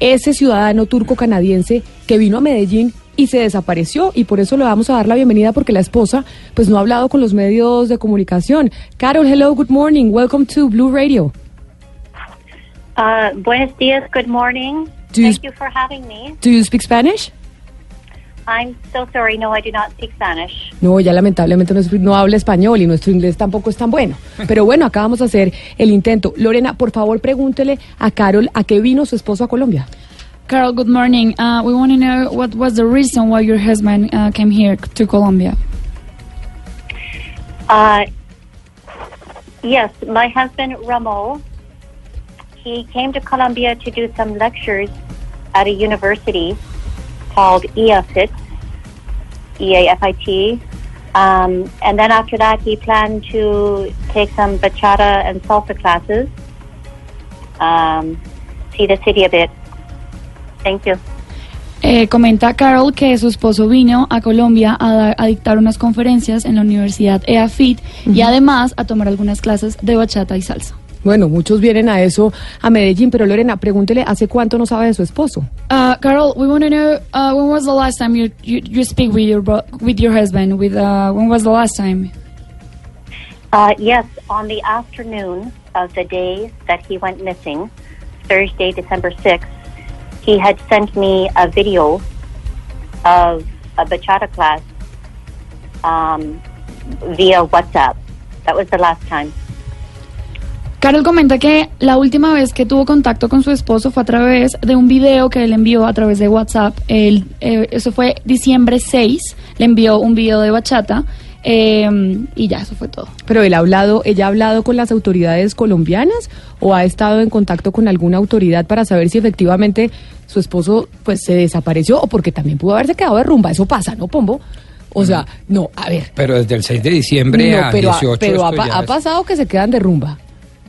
ese ciudadano turco-canadiense que vino a Medellín y se desapareció y por eso le vamos a dar la bienvenida porque la esposa pues no ha hablado con los medios de comunicación. Carol, hello, good morning, welcome to Blue Radio. Uh, buenos dias, good morning. Do you Thank sp- you for having me. Do you speak Spanish? I'm so sorry, no, I do not speak Spanish. No, ella lamentablemente no, es- no habla español y nuestro inglés tampoco es tan bueno. Pero bueno, acá vamos a hacer el intento. Lorena, por favor, pregúntele a Carol a qué vino su esposo a Colombia. Carol, good morning. Uh, we want to know what was the reason why your husband uh, came here to Colombia. Uh, yes, my husband Ramo, he came to Colombia to do some lectures at a university called E EAFIT, E-A-F-I-T. Um, and then after that, he planned to take some bachata and salsa classes, um, see the city a bit. Thank you. Eh, comenta Carol que su esposo vino a Colombia a, dar- a dictar unas conferencias en la Universidad EAFIT y además a tomar algunas clases de bachata y salsa. Bueno, muchos vienen a eso a Medellín, pero Lorena, pregúntele hace cuánto no sabe de su esposo. Uh, Carol, we want to know uh, when was the last time you you, you speak with your with your husband? With uh, when was the last time? Uh, yes, on the afternoon of the day that he went missing, Thursday, December 6th, he had sent me a video of a bachata class um, via WhatsApp. That was the last time. Carol comenta que la última vez que tuvo contacto con su esposo fue a través de un video que él envió a través de WhatsApp. Él, eh, eso fue diciembre 6, le envió un video de bachata eh, y ya, eso fue todo. Pero él ha hablado, ella ha hablado con las autoridades colombianas o ha estado en contacto con alguna autoridad para saber si efectivamente su esposo pues se desapareció o porque también pudo haberse quedado de rumba. Eso pasa, ¿no, Pombo? O sea, no, a ver. Pero desde el 6 de diciembre No, a pero, ha- 18 pero ha, pa- ha pasado que se quedan de rumba.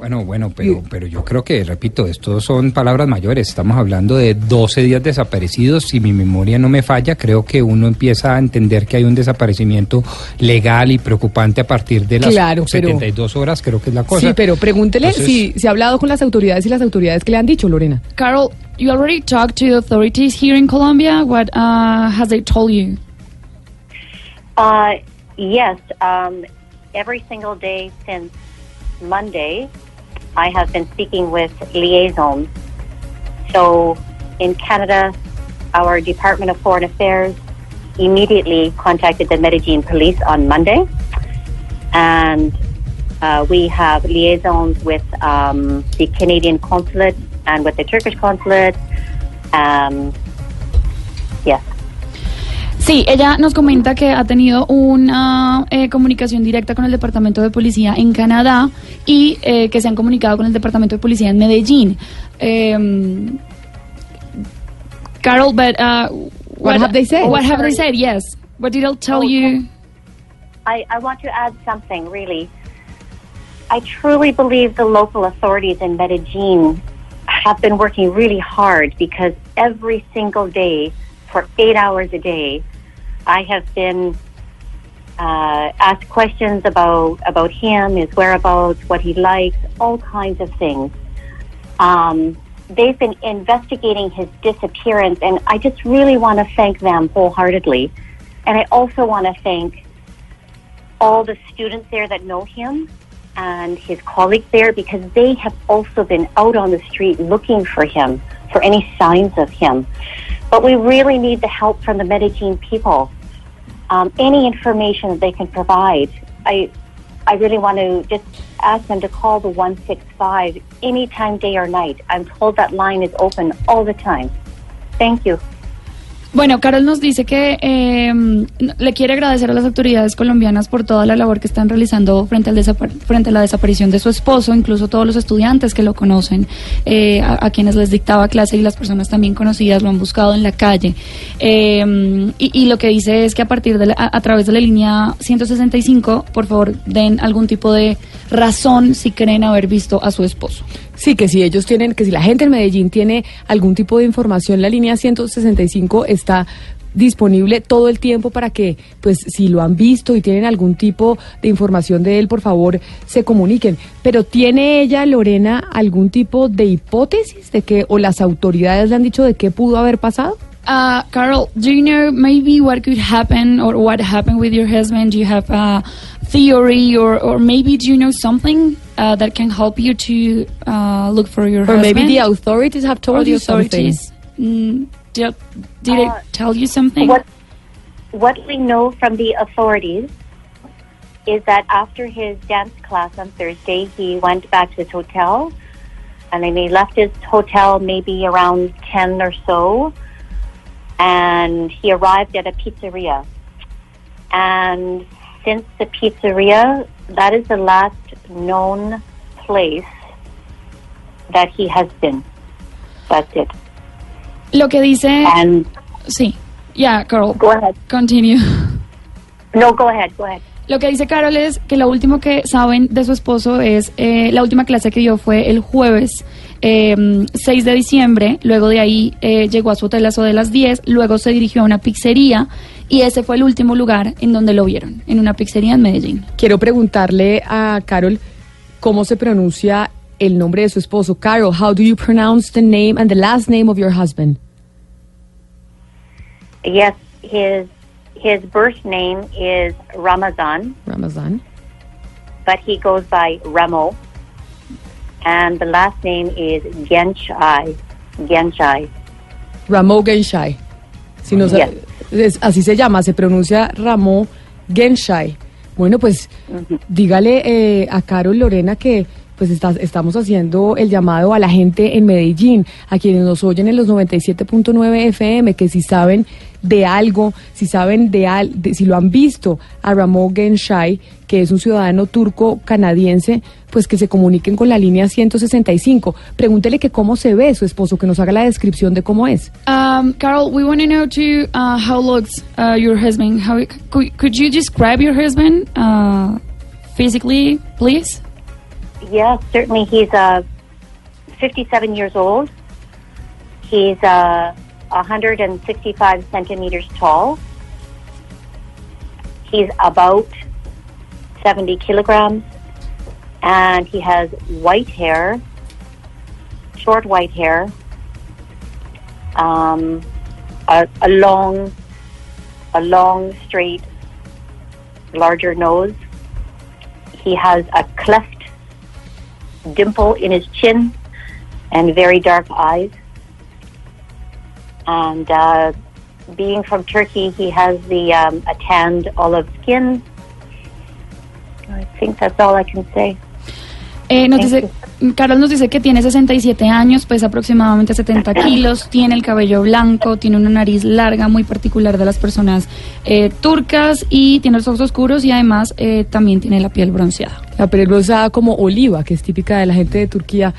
Bueno, bueno, pero, pero yo creo que, repito, esto son palabras mayores. Estamos hablando de 12 días desaparecidos. Si mi memoria no me falla, creo que uno empieza a entender que hay un desaparecimiento legal y preocupante a partir de las Claro, pero- 72 horas, creo que es la cosa. Sí, pero pregúntele Entonces- si, si ha hablado con las autoridades y las autoridades que le han dicho, Lorena. Carol, you already talked to the authorities here in Colombia. What uh, has they told you? Uh, yes, um, every single day since Monday, I have been speaking with liaisons. So in Canada, our Department of Foreign Affairs immediately contacted the Medellin police on Monday. And uh, we have liaisons with um, the Canadian consulate and with the Turkish consulate. Um. Sí, ella nos comenta que ha tenido una eh, comunicación directa con el Departamento de Policía en Canadá y eh, que se han comunicado con el Departamento de Policía en Medellín. Em, Carol, but uh, What have they said? What have they said? Yes. What did they tell Oh, you? I, I want to add something, really. I truly believe the local authorities in Medellin have been working really hard because every single day, for eight hours a day, I have been uh, asked questions about about him, his whereabouts, what he likes, all kinds of things. Um, they've been investigating his disappearance, and I just really want to thank them wholeheartedly. And I also want to thank all the students there that know him and his colleagues there because they have also been out on the street looking for him, for any signs of him. But we really need the help from the Medellin people. Um, any information that they can provide. I, I really want to just ask them to call the 165 anytime, day or night. I'm told that line is open all the time. Thank you. Bueno, Carol nos dice que eh, le quiere agradecer a las autoridades colombianas por toda la labor que están realizando frente, al frente a la desaparición de su esposo, incluso todos los estudiantes que lo conocen, eh, a, quienes les dictaba clase y las personas también conocidas lo han buscado en la calle. Eh, y, y lo que dice es que a partir de la- a, a través de la línea 165, por favor, den algún tipo de razón si creen haber visto a su esposo. Sí, que si ellos tienen, que si la gente en Medellín tiene algún tipo de información, la línea 165 está disponible todo el tiempo para que, pues, si lo han visto y tienen algún tipo de información de él, por favor, se comuniquen. Pero ¿tiene ella, Lorena, algún tipo de hipótesis de que, o las autoridades le han dicho de qué pudo haber pasado? Uh, Carol, do you know maybe what could happen or what happened with your husband? Do you have a theory or, or maybe do you know something uh, that can help you to uh, look for your Or husband? maybe the authorities have told the you something. authorities. Mm, did did Uh, it tell you something? What what we know from the authorities is that after his dance class on Thursday, he went back to his hotel, and then he left his hotel maybe around ten or so, and he arrived at a pizzeria. And since the pizzeria, that is the last known place that he has been. That's it. Lo que dice, And sí, yeah, Carol, go ahead. continue. No, go ahead. Go ahead. Lo que dice Carol es que lo último que saben de su esposo es eh, la última clase que dio fue el jueves eh, 6 de diciembre. Luego de ahí eh, llegó a su hotel a eso de las 10. Luego se dirigió a una pizzería y ese fue el último lugar en donde lo vieron, en una pizzería en Medellín. Quiero preguntarle a Carol cómo se pronuncia el nombre de su esposo. Carol, how do you pronounce the name and the last name of your husband? Yes, his his birth name is Ramazan, Ramazan. but he goes by Remo, and the last name is Genshai. Genshai. Ramo Genshai. Si no sa- es- así se llama, se pronuncia Ramo Genshai. Bueno, pues dígale eh, a Carol Lorena que pues está- estamos haciendo el llamado a la gente en Medellín, a quienes nos oyen en los 97.9 FM, que si saben de algo, si saben de, al, si lo han visto a Ramo Genshai, que es un ciudadano turco canadiense, pues que se comuniquen con la línea 165. Pregúntele que cómo se ve su esposo, que nos haga la descripción de cómo es. Um, Carol, we want to know too uh, how looks uh, your husband. How could, could you describe your husband uh, physically, please? Yes, certainly. He's uh, 57 years old. He's uh, 165 centimeters tall. He's about 70 kilograms, and he has white hair, short white hair, um, a, a long, a long, straight, larger nose. He has a cleft dimple in his chin and very dark eyes. And uh, being from Turkey, he has the um, a tanned olive skin. I think that's all I can say. Eh, nos dice, Carol nos dice que tiene 67 años, pesa aproximadamente 70 kilos, tiene el cabello blanco, tiene una nariz larga muy particular de las personas eh, turcas y tiene los ojos oscuros y además eh, también tiene la piel bronceada. La piel rosada como oliva, que es típica de la gente de Turquía.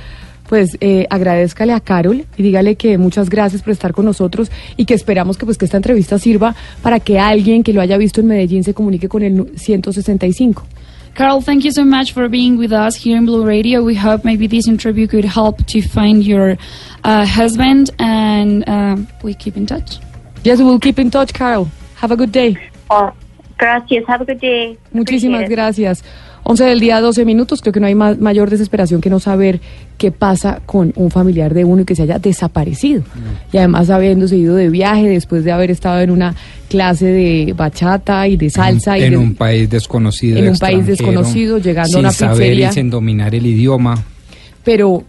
Pues eh, agradezcale a Carol y dígale que muchas gracias por estar con nosotros y que esperamos que pues que esta entrevista sirva para que alguien que lo haya visto en Medellín se comunique con el nu- 165. Carol, thank you so much for being with us here in Blue Radio. We hope maybe this interview could help to find your uh, husband and uh, we keep in touch. Yes, we'll keep in touch, Carl. Have a good day. Oh, gracias. Have a good day. Muchísimas Appreciate it. gracias. 11 del día, 12 minutos. Creo que no hay ma- mayor desesperación que no saber qué pasa con un familiar de uno y que se haya desaparecido. Y además habiéndose ido de viaje después de haber estado en una clase de bachata y de salsa. y en de- un país desconocido. en un país desconocido, llegando a una saber pizzería. y sin dominar el idioma. Pero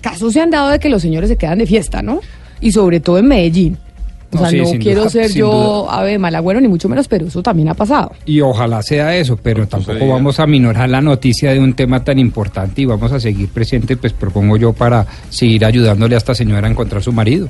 casos se han dado de que los señores se quedan de fiesta, ¿no? Y sobre todo en Medellín. O No, sea, sí, no quiero duda, ser yo duda. ave malagüero ni mucho menos, pero eso también ha pasado. Y ojalá sea eso, pero tampoco vamos a minorar la noticia de un tema tan importante y vamos a seguir presentes, pues propongo yo, para seguir ayudándole a esta señora a encontrar su marido.